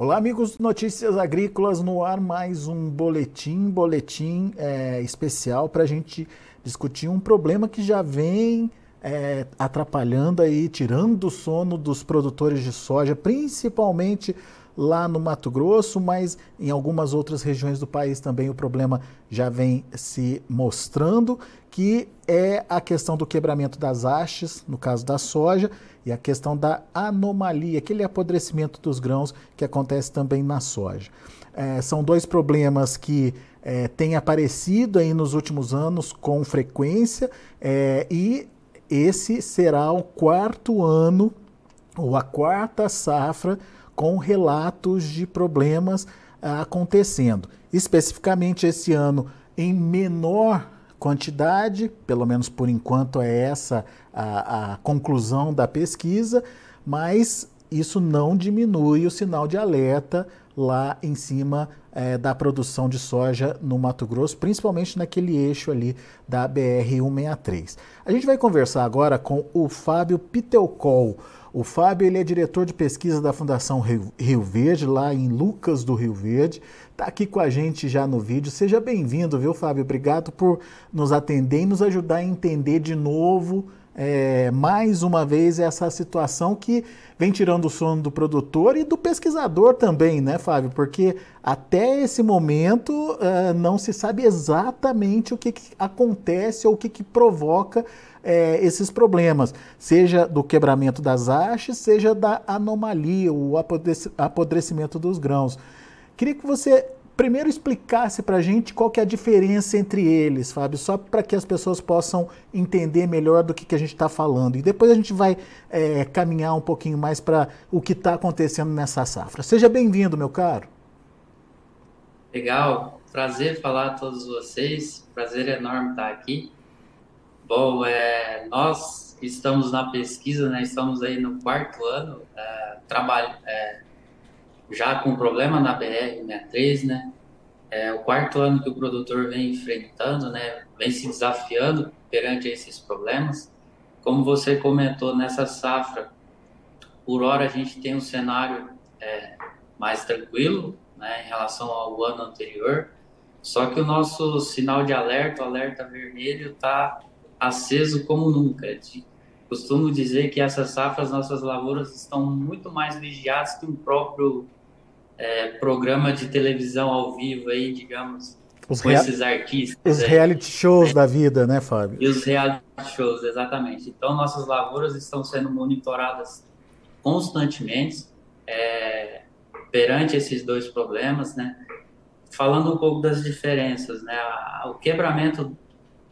Olá, amigos Notícias Agrícolas, no ar mais um boletim, boletim é, especial para a gente discutir um problema que já vem é, atrapalhando aí, tirando o sono dos produtores de soja, principalmente lá no Mato Grosso, mas em algumas outras regiões do país também o problema já vem se mostrando, que é a questão do quebramento das hastes, no caso da soja, e a questão da anomalia, aquele apodrecimento dos grãos que acontece também na soja. É, são dois problemas que é, têm aparecido aí nos últimos anos com frequência é, e esse será o quarto ano ou a quarta safra com relatos de problemas ah, acontecendo. Especificamente esse ano, em menor quantidade, pelo menos por enquanto é essa a, a conclusão da pesquisa, mas isso não diminui o sinal de alerta lá em cima é, da produção de soja no Mato Grosso, principalmente naquele eixo ali da BR-163. A gente vai conversar agora com o Fábio Pitelcol. O Fábio ele é diretor de pesquisa da Fundação Rio Verde, lá em Lucas do Rio Verde. Está aqui com a gente já no vídeo. Seja bem-vindo, viu, Fábio? Obrigado por nos atender e nos ajudar a entender de novo, é, mais uma vez, essa situação que vem tirando o sono do produtor e do pesquisador também, né, Fábio? Porque até esse momento uh, não se sabe exatamente o que, que acontece ou o que, que provoca é, esses problemas, seja do quebramento das hastes, seja da anomalia, o apodrecimento dos grãos. Queria que você primeiro explicasse para a gente qual que é a diferença entre eles, Fábio, só para que as pessoas possam entender melhor do que, que a gente está falando. E depois a gente vai é, caminhar um pouquinho mais para o que está acontecendo nessa safra. Seja bem-vindo, meu caro. Legal, prazer falar a todos vocês, prazer enorme estar aqui. Bom, é, nós estamos na pesquisa, né, estamos aí no quarto ano, é, trabalho, é, já com problema na BR-63, né, é o quarto ano que o produtor vem enfrentando, né, vem se desafiando perante esses problemas. Como você comentou, nessa safra, por hora a gente tem um cenário é, mais tranquilo, né, em relação ao ano anterior, só que o nosso sinal de alerta, o alerta vermelho, está aceso como nunca. Costumo dizer que essa safra as nossas lavouras estão muito mais vigiadas que um próprio é, programa de televisão ao vivo aí, digamos, os com esses artistas. Os reality shows da vida, né, Fábio? E os reality shows, exatamente. Então, nossas lavouras estão sendo monitoradas constantemente é, perante esses dois problemas, né? Falando um pouco das diferenças, né? O quebramento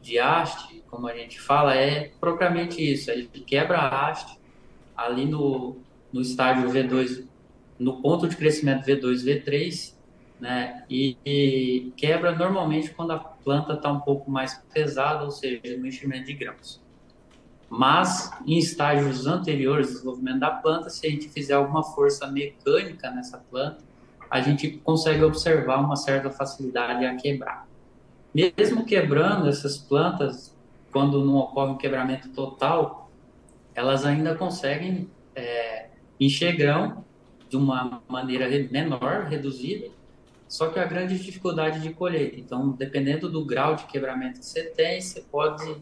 de haste como a gente fala, é propriamente isso. Ele quebra a haste ali no, no estágio V2, no ponto de crescimento V2, V3, né? E, e quebra normalmente quando a planta está um pouco mais pesada, ou seja, no enchimento de grãos. Mas em estágios anteriores do desenvolvimento da planta, se a gente fizer alguma força mecânica nessa planta, a gente consegue observar uma certa facilidade a quebrar. Mesmo quebrando essas plantas quando não ocorre um quebramento total, elas ainda conseguem é, encher grão de uma maneira menor, reduzida, só que a grande dificuldade de colheita. Então, dependendo do grau de quebramento que você tem, você pode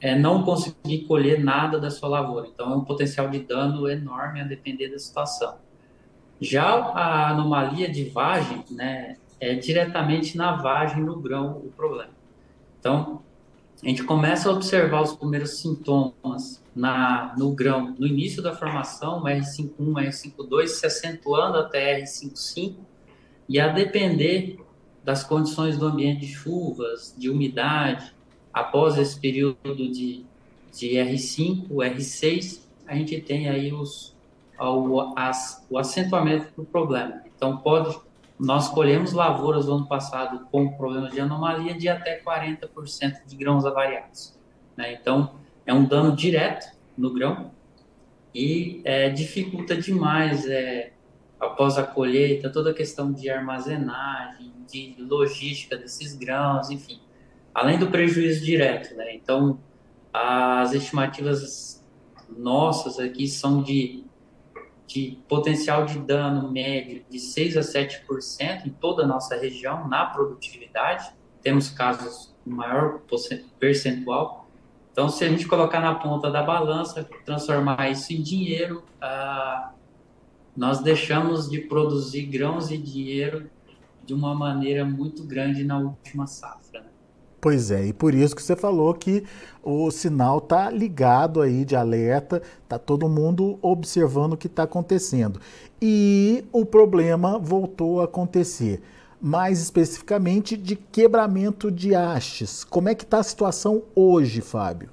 é, não conseguir colher nada da sua lavoura. Então, é um potencial de dano enorme a depender da situação. Já a anomalia de vagem, né, é diretamente na vagem no grão o problema. Então, a gente começa a observar os primeiros sintomas na, no grão, no início da formação, R51, R52, se acentuando até R55, e a depender das condições do ambiente de chuvas, de umidade, após esse período de, de R5, R6, a gente tem aí os, o, as, o acentuamento do problema. Então, pode nós colhemos lavouras no ano passado com problemas de anomalia de até 40% de grãos avariados. Né? Então, é um dano direto no grão e é, dificulta demais, é, após a colheita, toda a questão de armazenagem, de logística desses grãos, enfim, além do prejuízo direto. Né? Então, as estimativas nossas aqui são de de potencial de dano médio de 6 a 7% em toda a nossa região na produtividade. Temos casos maior percentual. Então, se a gente colocar na ponta da balança, transformar isso em dinheiro, ah, nós deixamos de produzir grãos e dinheiro de uma maneira muito grande na última safra. Né? Pois é, e por isso que você falou que o sinal está ligado aí de alerta, está todo mundo observando o que está acontecendo. E o problema voltou a acontecer, mais especificamente de quebramento de hastes. Como é que está a situação hoje, Fábio?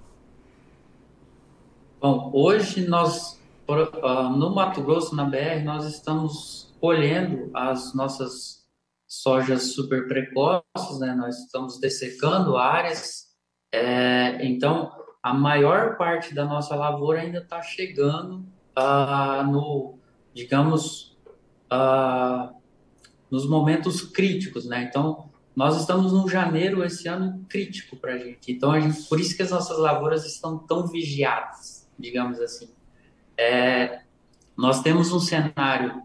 Bom, hoje nós, ah, no Mato Grosso, na BR, nós estamos colhendo as nossas sojas super precoces, né? Nós estamos dessecando áreas, é, então a maior parte da nossa lavoura ainda está chegando ah, no, digamos, ah, nos momentos críticos, né? Então nós estamos no janeiro esse ano crítico para a gente. Então a gente, por isso que as nossas lavouras estão tão vigiadas, digamos assim. É, nós temos um cenário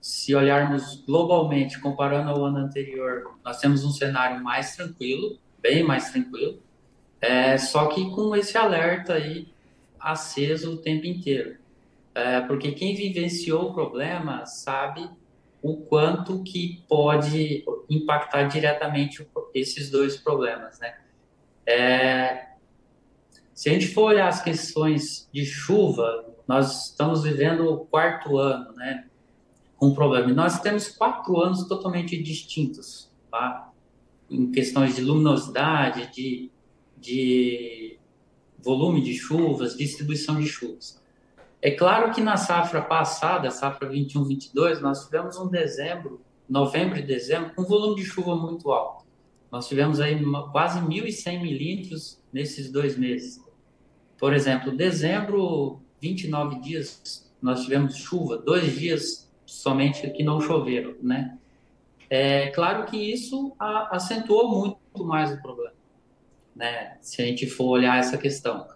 se olharmos globalmente, comparando ao ano anterior, nós temos um cenário mais tranquilo, bem mais tranquilo, é, só que com esse alerta aí aceso o tempo inteiro. É, porque quem vivenciou o problema sabe o quanto que pode impactar diretamente esses dois problemas, né? É, se a gente for olhar as questões de chuva, nós estamos vivendo o quarto ano, né? um problema. Nós temos quatro anos totalmente distintos, tá? em questões de luminosidade, de, de volume de chuvas, distribuição de chuvas. É claro que na safra passada, safra 21-22, nós tivemos um dezembro, novembro e dezembro, com volume de chuva muito alto. Nós tivemos aí quase 1.100 milímetros nesses dois meses. Por exemplo, dezembro, 29 dias, nós tivemos chuva, dois dias somente que não choveram, né? É claro que isso a, acentuou muito mais o problema, né? Se a gente for olhar essa questão.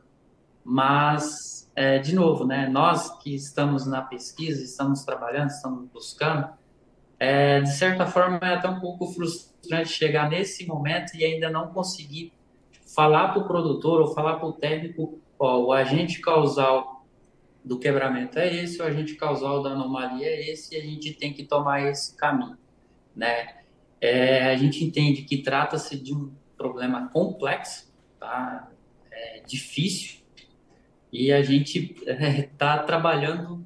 Mas, é, de novo, né? Nós que estamos na pesquisa, estamos trabalhando, estamos buscando, é, de certa forma é até um pouco frustrante chegar nesse momento e ainda não conseguir falar para o produtor ou falar para o técnico, ó, o agente causal do quebramento é esse, o agente causal da anomalia é esse, e a gente tem que tomar esse caminho, né? É, a gente entende que trata-se de um problema complexo, tá? É difícil, e a gente está é, trabalhando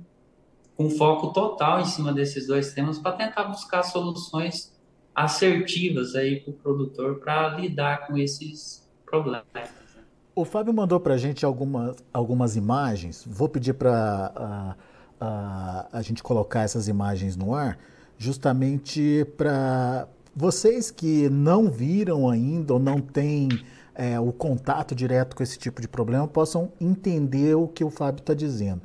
com foco total em cima desses dois temas para tentar buscar soluções assertivas aí para o produtor para lidar com esses problemas. O Fábio mandou para a gente algumas, algumas imagens. Vou pedir para a, a, a gente colocar essas imagens no ar, justamente para vocês que não viram ainda ou não têm é, o contato direto com esse tipo de problema possam entender o que o Fábio está dizendo.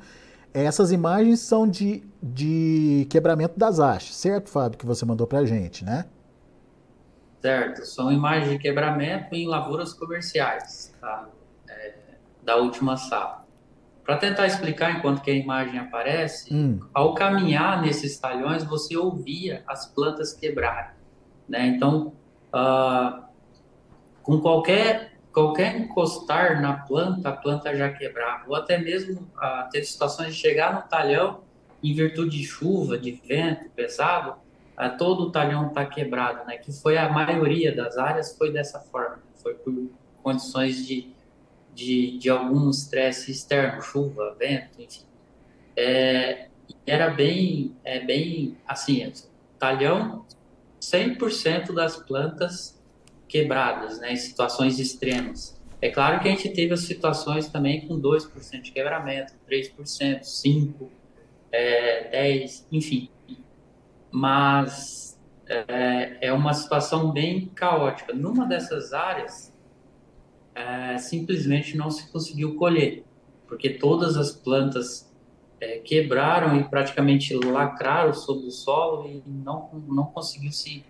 Essas imagens são de, de quebramento das hastes, certo, Fábio, que você mandou para a gente, né? Certo, são imagens de quebramento em lavouras comerciais, tá? da última safra. Para tentar explicar enquanto que a imagem aparece, hum. ao caminhar nesses talhões, você ouvia as plantas quebrarem. Né? Então, uh, com qualquer, qualquer encostar na planta, a planta já quebrava. Ou até mesmo uh, teve situações de chegar no talhão, em virtude de chuva, de vento pesado, uh, todo o talhão está quebrado. Né? Que foi a maioria das áreas, foi dessa forma. Foi por condições de de, de algum estresse externo, chuva, vento, enfim. É, era bem, é bem assim, talhão, 100% das plantas quebradas, né, em situações extremas. É claro que a gente teve as situações também com 2% de quebramento, 3%, 5%, é, 10%, enfim. Mas é, é uma situação bem caótica. Numa dessas áreas, é, simplesmente não se conseguiu colher, porque todas as plantas é, quebraram e praticamente lacraram sobre o solo e não, não conseguiu se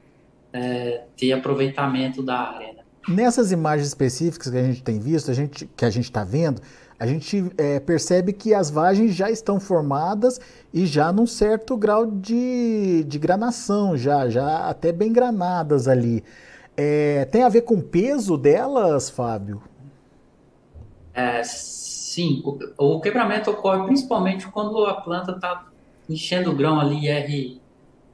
é, ter aproveitamento da área. Né? nessas imagens específicas que a gente tem visto, a gente, que a gente está vendo, a gente é, percebe que as vagens já estão formadas e já num certo grau de, de granação, já, já até bem granadas ali. É, tem a ver com o peso delas, Fábio? É, sim, o, o, quebramento ocorre principalmente quando a planta está enchendo o grão ali R54,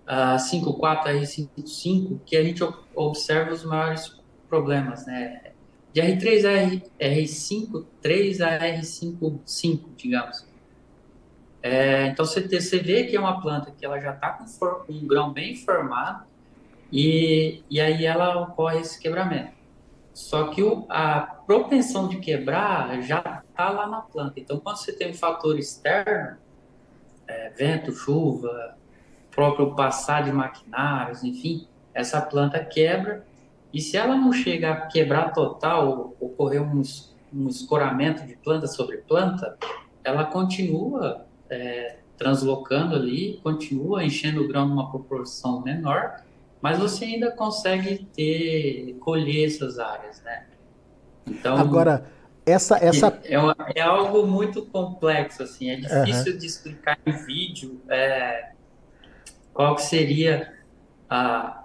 uh, R55, que a gente observa os maiores problemas, né? de R3 a R5, 3 a R5, 5, digamos. É, então você, você vê que é uma planta que ela já está com, com, um grão bem formado e, e aí ela ocorre esse quebramento. Só que o, a propensão de quebrar já está lá na planta. Então, quando você tem um fator externo, é, vento, chuva, próprio passar de maquinários, enfim, essa planta quebra e se ela não chega a quebrar total, ocorrer um, um escoramento de planta sobre planta, ela continua é, translocando ali, continua enchendo o grão numa proporção menor, mas você ainda consegue ter colher essas áreas, né? Então agora essa essa é, é algo muito complexo assim, é difícil uhum. de explicar em vídeo é, qual que seria a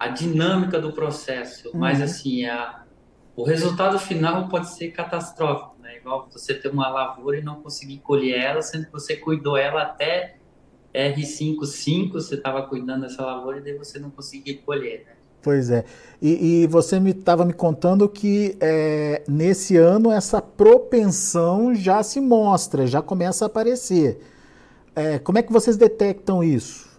a dinâmica do processo, uhum. mas assim, a, o resultado final pode ser catastrófico, né? Igual você ter uma lavoura e não conseguir colher ela, sendo que você cuidou ela até R55, você estava cuidando dessa lavoura e daí você não conseguiu colher, né? Pois é. E, e você me estava me contando que é, nesse ano essa propensão já se mostra, já começa a aparecer. É, como é que vocês detectam isso?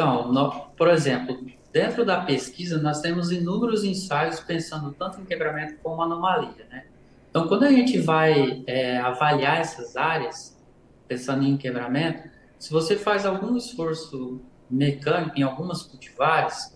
Então, no, por exemplo, dentro da pesquisa nós temos inúmeros ensaios pensando tanto em quebramento como anomalia, né? Então, quando a gente vai é, avaliar essas áreas, pensando em quebramento, se você faz algum esforço mecânico em algumas cultivares,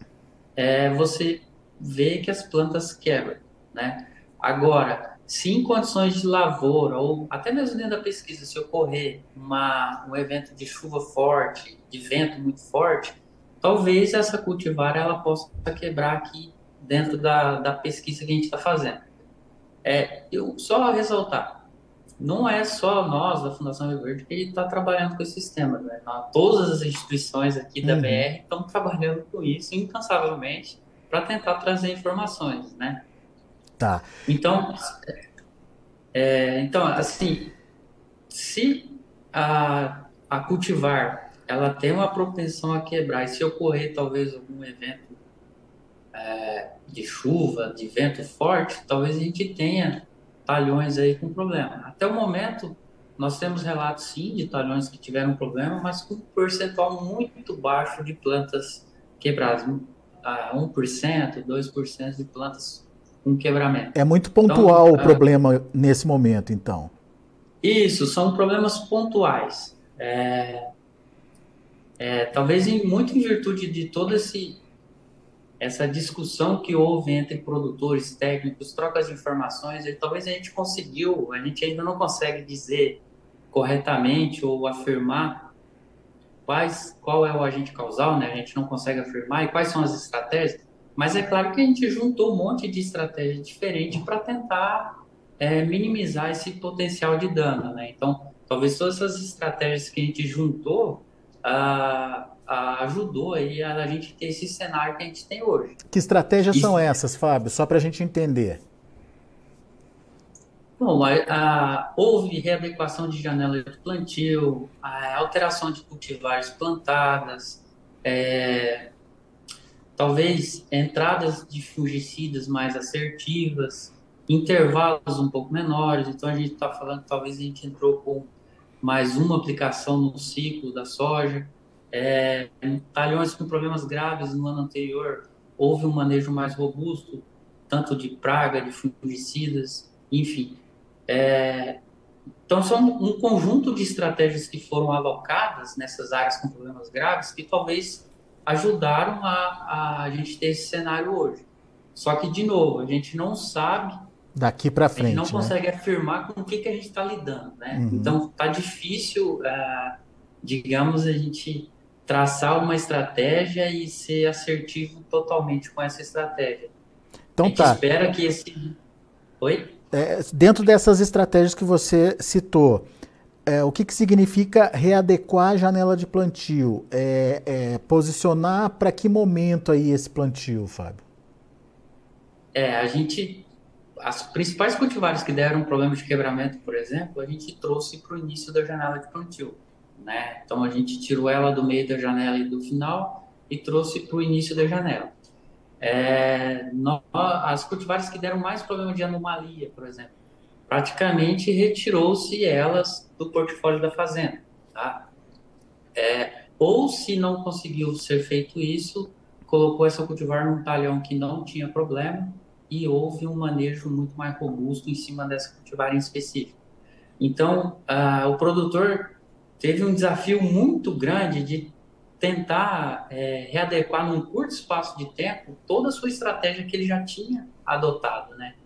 é, você vê que as plantas quebram, né? Agora, se em condições de lavoura, ou até mesmo dentro da pesquisa, se ocorrer uma, um evento de chuva forte, de vento muito forte, talvez essa cultivar ela possa quebrar aqui dentro da, da pesquisa que a gente está fazendo. É, eu só ressaltar, não é só nós da Fundação Rio Verde que está trabalhando com esse sistema, né? Todas as instituições aqui da uhum. BR estão trabalhando com isso incansavelmente para tentar trazer informações, né? Tá. Então, é, então assim, se a, a cultivar ela tem uma propensão a quebrar, e se ocorrer talvez algum evento é, de chuva, de vento forte, talvez a gente tenha talhões aí com problema. Até o momento, nós temos relatos sim de talhões que tiveram problema, mas com um percentual muito baixo de plantas quebradas, 1%, 2% de plantas um quebramento. É muito pontual então, o é, problema nesse momento, então. Isso, são problemas pontuais. É, é, talvez em, muito em virtude de toda esse, essa discussão que houve entre produtores, técnicos, trocas de informações, e talvez a gente conseguiu, a gente ainda não consegue dizer corretamente ou afirmar quais, qual é o agente causal, né? A gente não consegue afirmar e quais são as estratégias, mas é claro que a gente juntou um monte de estratégia diferente para tentar é, minimizar esse potencial de dano, né? Então, talvez todas essas estratégias que a gente juntou ah, ah, ajudou aí a, gente ter esse cenário que a gente tem hoje. Que estratégias Isso. são essas, Fábio? Só para a gente entender. Bom, houve readequação de janela de plantio, alteração de cultivares plantadas, é, talvez entradas de fungicidas mais assertivas, intervalos um pouco menores. Então a gente está falando, talvez a gente entrou com mais uma aplicação no ciclo da soja. É, talhões com problemas graves no ano anterior, houve um manejo mais robusto, tanto de praga, de fungicidas, enfim. É, então, são um conjunto de estratégias que foram alocadas nessas áreas com problemas graves que talvez ajudaram a, a gente ter esse cenário hoje. Só que, de novo, a gente não sabe. Daqui para frente. A gente não né? consegue afirmar com o que, que a gente está lidando, né? Uhum. Então, tá difícil, uh, digamos, a gente traçar uma estratégia e ser assertivo totalmente com essa estratégia. Então a gente tá. espera que esse. Oi? É, dentro dessas estratégias que você citou, é, o que, que significa readequar a janela de plantio? É, é posicionar para que momento aí esse plantio, Fábio? É, a gente. As principais cultivares que deram problema de quebramento, por exemplo, a gente trouxe para o início da janela de plantio. Né? Então a gente tirou ela do meio da janela e do final e trouxe para o início da janela. É, as cultivares que deram mais problema de anomalia, por exemplo, praticamente retirou-se elas do portfólio da fazenda. Tá? É, ou se não conseguiu ser feito isso, colocou essa cultivar num talhão que não tinha problema e houve um manejo muito mais robusto em cima dessa cultivar em específico. Então, o produtor teve um desafio muito grande de tentar é, readequar num curto espaço de tempo toda a sua estratégia que ele já tinha adotado, né?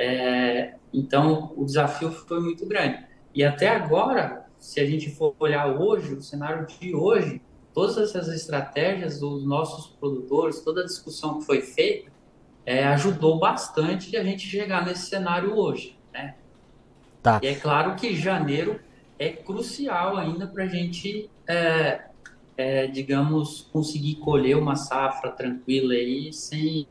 É, então, o desafio foi muito grande. E até agora, se a gente for olhar hoje, o cenário de hoje, todas essas estratégias dos nossos produtores, toda a discussão que foi feita, é, ajudou bastante a gente chegar nesse cenário hoje, né? Tá. E é claro que janeiro é crucial ainda para a gente, é, é, digamos, conseguir colher uma safra tranquila aí, sem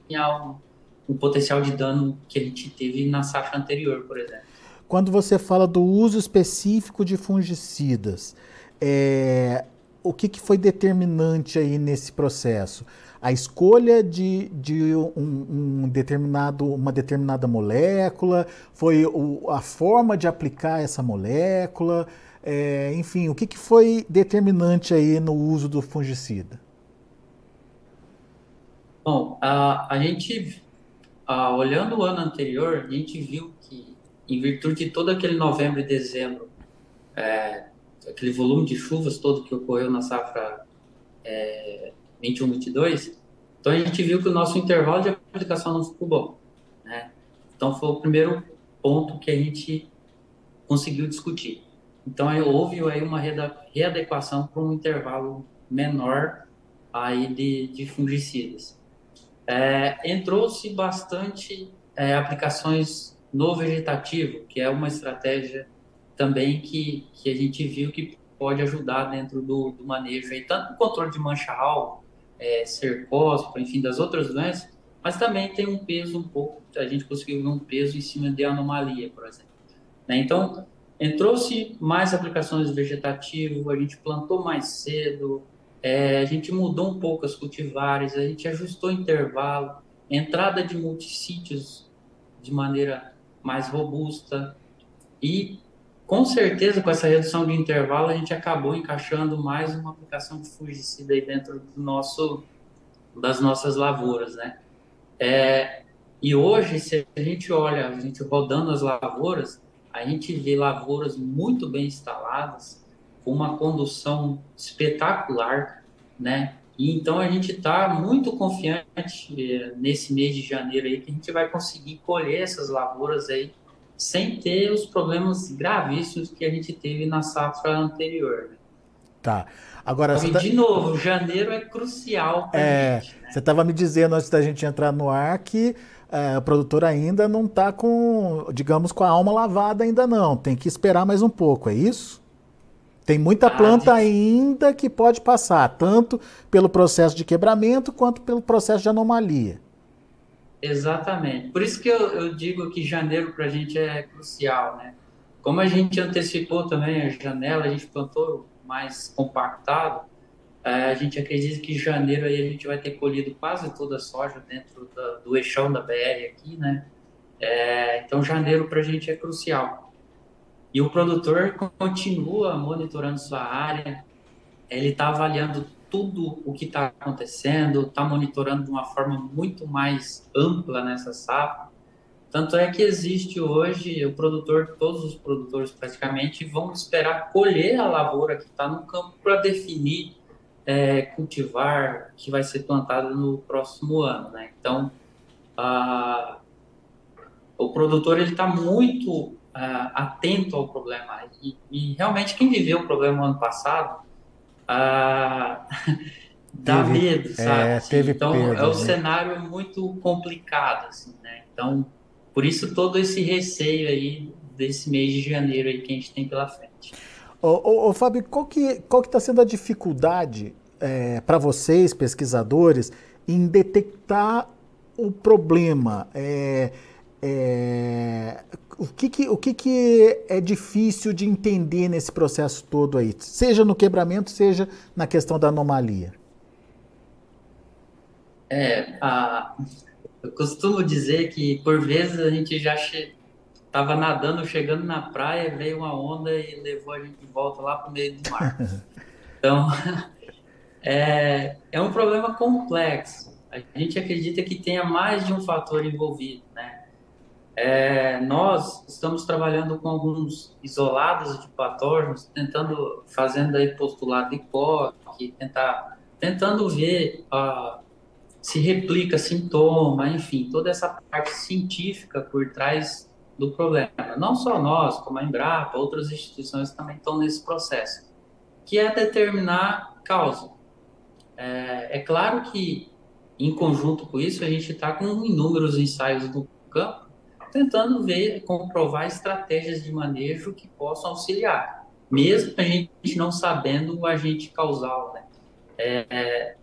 um potencial de dano que a gente teve na safra anterior, por exemplo. Quando você fala do uso específico de fungicidas, é, o que, que foi determinante aí nesse processo? A escolha de, de um, um determinado, uma determinada molécula, foi o, a forma de aplicar essa molécula, é, enfim, o que, que foi determinante aí no uso do fungicida? Bom, a, a gente, a, olhando o ano anterior, a gente viu que, em virtude de todo aquele novembro e dezembro, é, aquele volume de chuvas todo que ocorreu na safra é, 21, 22, então a gente viu que o nosso intervalo de aplicação não ficou bom. Né? Então foi o primeiro ponto que a gente conseguiu discutir. Então aí houve aí uma readequação para um intervalo menor aí de, de fungicidas. É, Entrou-se bastante é, aplicações no vegetativo, que é uma estratégia também que, que a gente viu que pode ajudar dentro do, do manejo, aí, tanto no controle de mancha-alvo, é, cercóspora, enfim, das outras doenças, mas também tem um peso um pouco, a gente conseguiu ver um peso em cima de anomalia, por exemplo. Né? Então, entrou-se mais aplicações vegetativo, a gente plantou mais cedo, é, a gente mudou um pouco as cultivares, a gente ajustou intervalo, entrada de multissítios de maneira mais robusta e com certeza, com essa redução de intervalo, a gente acabou encaixando mais uma aplicação de fungicida aí dentro do nosso, das nossas lavouras, né? É, e hoje, se a gente olha, a gente rodando as lavouras, a gente vê lavouras muito bem instaladas, com uma condução espetacular, né? E então a gente está muito confiante eh, nesse mês de janeiro aí que a gente vai conseguir colher essas lavouras aí sem ter os problemas gravíssimos que a gente teve na safra anterior. Né? Tá. Agora, e, tá... de novo, janeiro é crucial é, gente. Né? Você estava me dizendo antes da gente entrar no ar que é, o produtor ainda não está com, digamos, com a alma lavada ainda não. Tem que esperar mais um pouco, é isso? Tem muita planta ainda que pode passar, tanto pelo processo de quebramento quanto pelo processo de anomalia. Exatamente. Por isso que eu, eu digo que janeiro para a gente é crucial, né? Como a gente antecipou também a janela, a gente plantou mais compactado, é, a gente acredita que em janeiro aí a gente vai ter colhido quase toda a soja dentro da, do eixão da BR aqui, né? É, então janeiro para a gente é crucial. E o produtor continua monitorando sua área, ele está avaliando tudo o que está acontecendo, está monitorando de uma forma muito mais ampla nessa safra. Tanto é que existe hoje o produtor, todos os produtores praticamente vão esperar colher a lavoura que está no campo para definir é, cultivar que vai ser plantado no próximo ano, né? Então, a, o produtor ele está muito atento ao problema e, e realmente quem viveu o problema no ano passado ah, dá teve, medo, sabe? É, assim, teve então perdas, é um né? cenário muito complicado, assim, né? Então, por isso todo esse receio aí desse mês de janeiro aí que a gente tem pela frente. Ô, ô, ô Fábio, qual que qual que está sendo a dificuldade é, para vocês, pesquisadores, em detectar o problema? É, é, o que, que, o que, que é difícil de entender nesse processo todo aí? Seja no quebramento, seja na questão da anomalia. É, a, eu costumo dizer que por vezes a gente já estava che, nadando, chegando na praia, veio uma onda e levou a gente de volta lá para o meio do mar. Então, é, é um problema complexo. A gente acredita que tenha mais de um fator envolvido, né? É, nós estamos trabalhando com alguns isolados de patógenos, tentando, fazendo aí postulado de POC, tentar, tentando ver uh, se replica sintoma, enfim, toda essa parte científica por trás do problema. Não só nós, como a Embrapa, outras instituições também estão nesse processo, que é determinar causa. É, é claro que, em conjunto com isso, a gente está com inúmeros ensaios no campo, tentando ver, comprovar estratégias de manejo que possam auxiliar, mesmo a gente não sabendo o agente causal, né? É, é,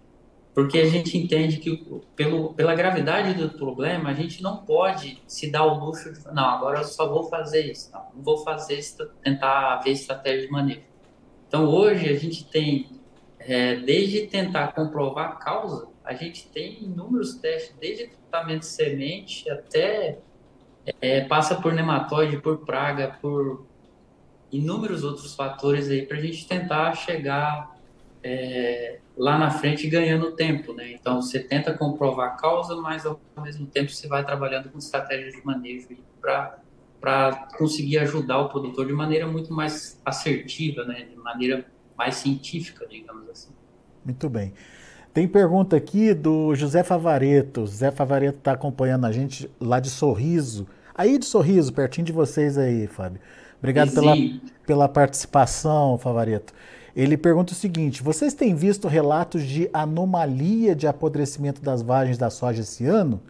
porque a gente entende que, pelo, pela gravidade do problema, a gente não pode se dar o luxo de, não, agora eu só vou fazer isso, não, não vou fazer, tentar ver estratégia de manejo. Então, hoje, a gente tem, é, desde tentar comprovar a causa, a gente tem inúmeros testes, desde tratamento de semente até é, passa por nematóide, por praga, por inúmeros outros fatores aí para a gente tentar chegar é, lá na frente ganhando tempo, né? Então você tenta comprovar a causa, mas ao mesmo tempo você vai trabalhando com estratégias de manejo para para conseguir ajudar o produtor de maneira muito mais assertiva, né? De maneira mais científica, digamos assim. Muito bem. Tem pergunta aqui do José Favareto. José Favareto está acompanhando a gente lá de Sorriso. Aí de Sorriso, pertinho de vocês aí, Fábio. Obrigado pela, pela participação, Favareto. Ele pergunta o seguinte: vocês têm visto relatos de anomalia de apodrecimento das vagens da soja esse ano?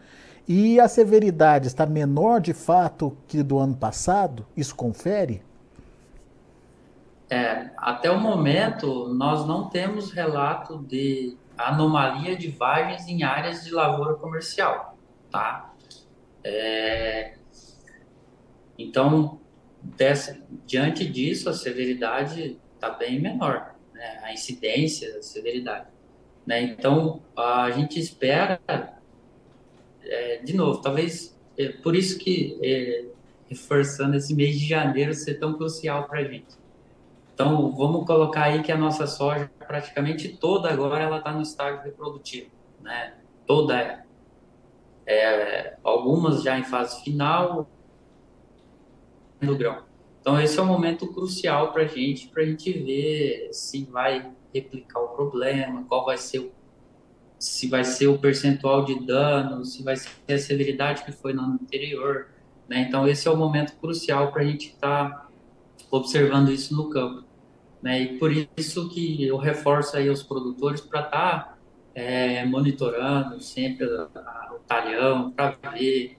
E a severidade está menor de fato que do ano passado? Isso confere? É, até o momento, nós não temos relato de anomalia de vagens em áreas de lavoura comercial, tá? É, então, dessa, diante disso, a severidade está bem menor, né? a incidência, a severidade. Né? Então, a gente espera, é, de novo, talvez, é, por isso que, é, reforçando esse mês de janeiro ser tão crucial para a gente. Então, vamos colocar aí que a nossa soja, praticamente toda agora, ela está no estágio reprodutivo, né? Toda é. é. Algumas já em fase final do grão. Então, esse é um momento crucial para a gente, para a gente ver se vai replicar o problema, qual vai ser o, se vai ser o percentual de dano, se vai ser a severidade que foi no ano anterior. Né? Então, esse é o momento crucial para a gente estar tá observando isso no campo. Né? E por isso que eu reforço aí os produtores para estar tá, é, monitorando sempre o talhão, para ver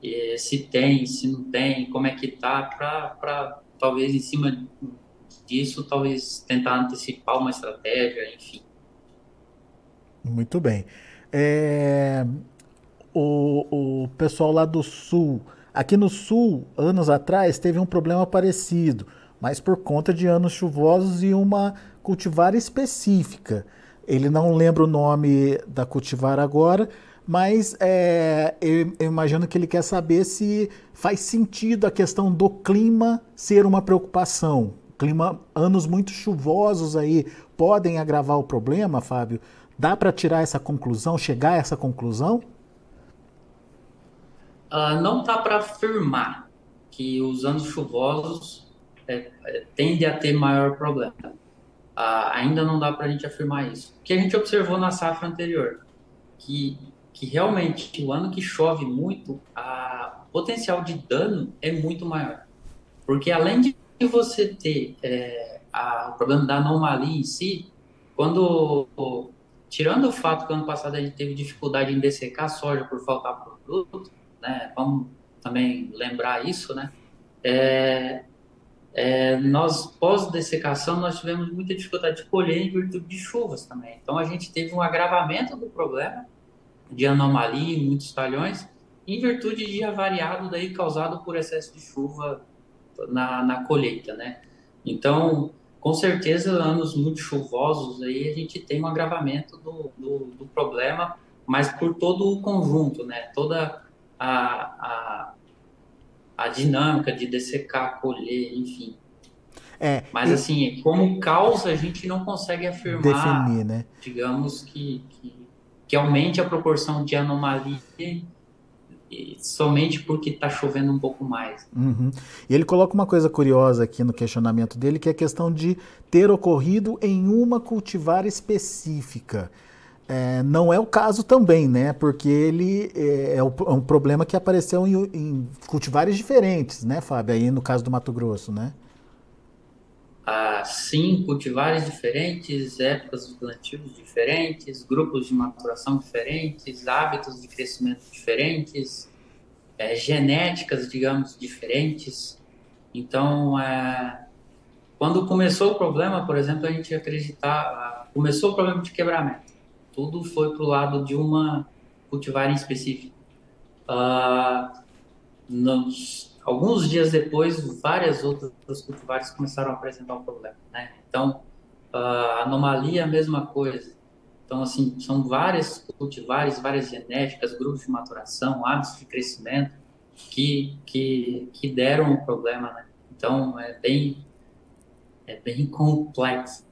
é, se tem, se não tem, como é que tá, para talvez em cima disso, talvez tentar antecipar uma estratégia, enfim. Muito bem. É, o, o pessoal lá do sul, aqui no sul, anos atrás, teve um problema parecido, mas por conta de anos chuvosos e uma cultivar específica. Ele não lembra o nome da cultivar agora, mas é, eu, eu, imagino que ele quer saber se faz sentido a questão do clima ser uma preocupação. Clima, anos muito chuvosos aí podem agravar o problema, Fábio? Dá para tirar essa conclusão, chegar a essa conclusão? Uh, não dá para afirmar que os anos chuvosos é, é, tendem a ter maior problema. Uh, ainda não dá para a gente afirmar isso. O que a gente observou na safra anterior, que que realmente o ano que chove muito, o potencial de dano é muito maior. Porque além de você ter é, a, o problema da anomalia em si, quando tirando o fato que ano passado a gente teve dificuldade em dessecar a soja por faltar produto, né? Vamos também lembrar isso, né? É, é, nós, pós-dessecação, nós tivemos muita dificuldade de colher em virtude de chuvas também. Então, a gente teve um agravamento do problema de anomalia em muitos talhões, em virtude de avariado daí causado por excesso de chuva na, na colheita, né? Então, com certeza, anos muito chuvosos aí a gente tem um agravamento do, do, do problema, mas por todo o conjunto, né? Toda a, a, a dinâmica de dessecar, colher, enfim. É, mas e... assim, como causa a gente não consegue afirmar, definir, né? digamos que, que, que aumente a proporção de anomalia somente porque está chovendo um pouco mais. Uhum. E ele coloca uma coisa curiosa aqui no questionamento dele, que é a questão de ter ocorrido em uma cultivar específica. É, não é o caso também, né? Porque ele é, é, um problema que apareceu em, em, cultivares diferentes, né, Fábio? Aí no caso do Mato Grosso, né? Ah, sim, cultivares diferentes, épocas de plantios diferentes, grupos de maturação diferentes, hábitos de crescimento diferentes, é, genéticas, digamos, diferentes. Então, é, quando começou o problema, por exemplo, a gente acreditava, começou o problema de quebramento. Tudo foi para o lado de uma cultivar em específico. Ah, nos, Alguns dias depois, várias outras cultivares começaram a apresentar um problema, né? Então, a anomalia é a mesma coisa. Então, assim, são várias cultivares, várias genéticas, grupos de maturação, hábitos de crescimento que, que, que deram o problema, né? Então, é bem, é bem complexo,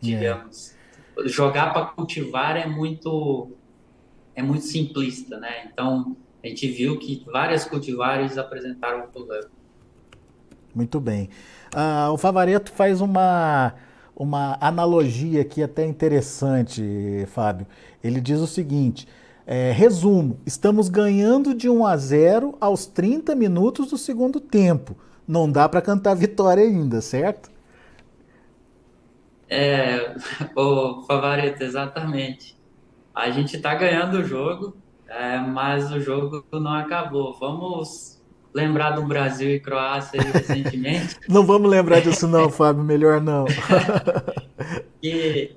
digamos. É. Jogar para cultivar é muito, é muito simplista, né? Então, a gente viu que várias cultivares apresentaram o problema. Muito bem. Uh, o Favareto faz uma, uma analogia aqui até interessante, Fábio. Ele diz o seguinte: é, resumo, estamos ganhando de 1 a 0 aos 30 minutos do segundo tempo. Não dá para cantar vitória ainda, certo? É, o Favareto, exatamente. A gente está ganhando o jogo, é, mas o jogo não acabou. Vamos lembrar do Brasil e Croácia recentemente. não vamos lembrar disso não, Fábio, melhor não. que,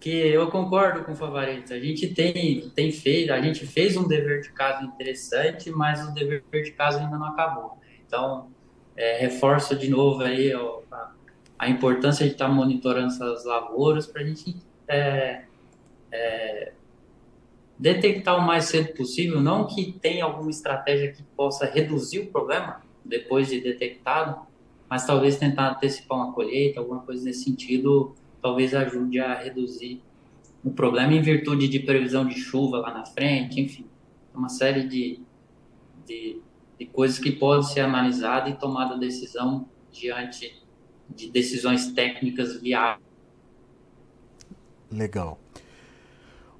que eu concordo com o Favorito. A gente tem, tem feito, a gente fez um dever de casa interessante, mas o dever de casa ainda não acabou. Então, é, reforço de novo aí ó, a, a, importância de estar monitorando essas lavouras para a gente é, é, detectar o mais cedo possível, não que tenha alguma estratégia que possa reduzir o problema depois de detectado, mas talvez tentar antecipar uma colheita, alguma coisa nesse sentido, talvez ajude a reduzir o problema em virtude de previsão de chuva lá na frente, enfim, uma série de, de, de coisas que podem ser analisadas e tomada decisão diante de decisões técnicas viáveis. Legal.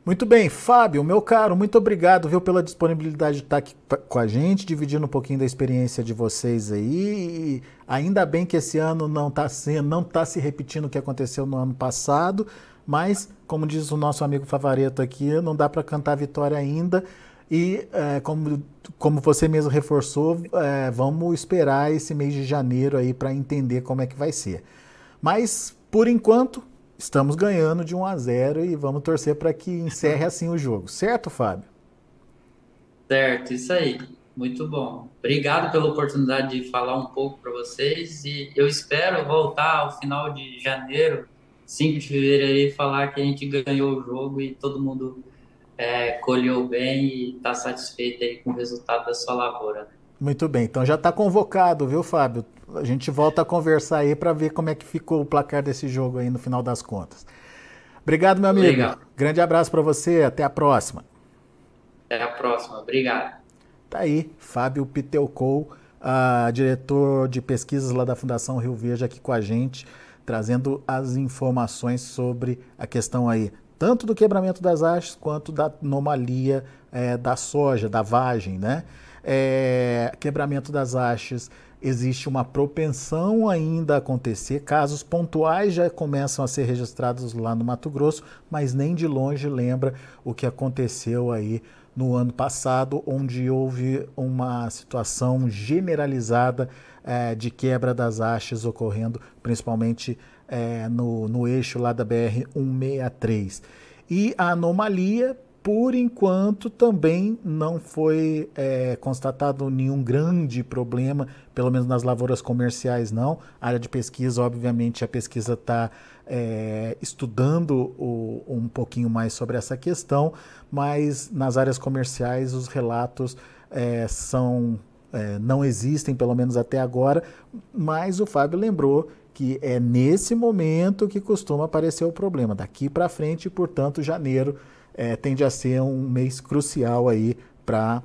Muito bem, Fábio, meu caro, muito obrigado viu, pela disponibilidade de estar aqui com a gente, dividindo um pouquinho da experiência de vocês aí. E ainda bem que esse ano não está não tá se repetindo o que aconteceu no ano passado, mas, como diz o nosso amigo Favareto aqui, não dá para cantar vitória ainda. E, é, como, como você mesmo reforçou, é, vamos esperar esse mês de janeiro aí para entender como é que vai ser. Mas, por enquanto, estamos ganhando de 1 a 0 e vamos torcer para que encerre assim o jogo. Certo, Fábio? Certo, isso aí. Muito bom. Obrigado pela oportunidade de falar um pouco para vocês e eu espero voltar ao final de janeiro, 5 de fevereiro, e falar que a gente ganhou o jogo e todo mundo é, colheu bem e está satisfeito aí com o resultado da sua lavoura. Né? Muito bem, então já está convocado, viu, Fábio? A gente volta a conversar aí para ver como é que ficou o placar desse jogo aí no final das contas. Obrigado, meu amigo. Legal. Grande abraço para você, até a próxima. Até a próxima, obrigado. Tá aí, Fábio Pitelcou, uh, diretor de pesquisas lá da Fundação Rio Verde, aqui com a gente, trazendo as informações sobre a questão aí, tanto do quebramento das hastes quanto da anomalia é, da soja, da vagem, né? É, quebramento das hastes, existe uma propensão ainda a acontecer. Casos pontuais já começam a ser registrados lá no Mato Grosso, mas nem de longe lembra o que aconteceu aí no ano passado, onde houve uma situação generalizada é, de quebra das hastes ocorrendo, principalmente é, no, no eixo lá da BR-163. E a anomalia por enquanto também não foi é, constatado nenhum grande problema, pelo menos nas lavouras comerciais não. A área de pesquisa, obviamente, a pesquisa está é, estudando o, um pouquinho mais sobre essa questão, mas nas áreas comerciais os relatos é, são é, não existem, pelo menos até agora. Mas o Fábio lembrou que é nesse momento que costuma aparecer o problema. Daqui para frente, portanto, janeiro é, tende a ser um mês crucial aí para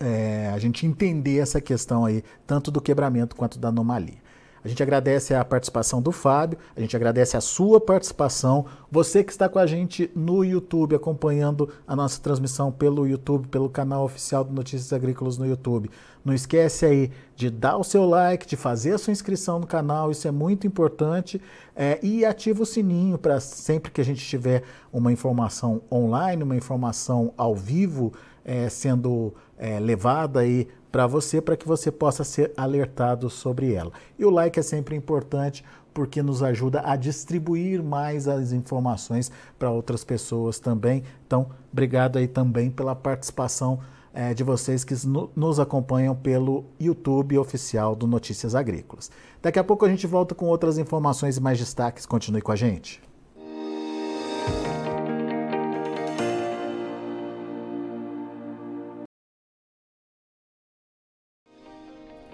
é, a gente entender essa questão aí, tanto do quebramento quanto da anomalia. A gente agradece a participação do Fábio, a gente agradece a sua participação. Você que está com a gente no YouTube, acompanhando a nossa transmissão pelo YouTube, pelo canal oficial do Notícias Agrícolas no YouTube. Não esquece aí de dar o seu like, de fazer a sua inscrição no canal, isso é muito importante. É, e ativa o sininho para sempre que a gente tiver uma informação online, uma informação ao vivo é, sendo é, levada aí para você, para que você possa ser alertado sobre ela. E o like é sempre importante porque nos ajuda a distribuir mais as informações para outras pessoas também. Então, obrigado aí também pela participação é, de vocês que no, nos acompanham pelo YouTube oficial do Notícias Agrícolas. Daqui a pouco a gente volta com outras informações e mais destaques. Continue com a gente.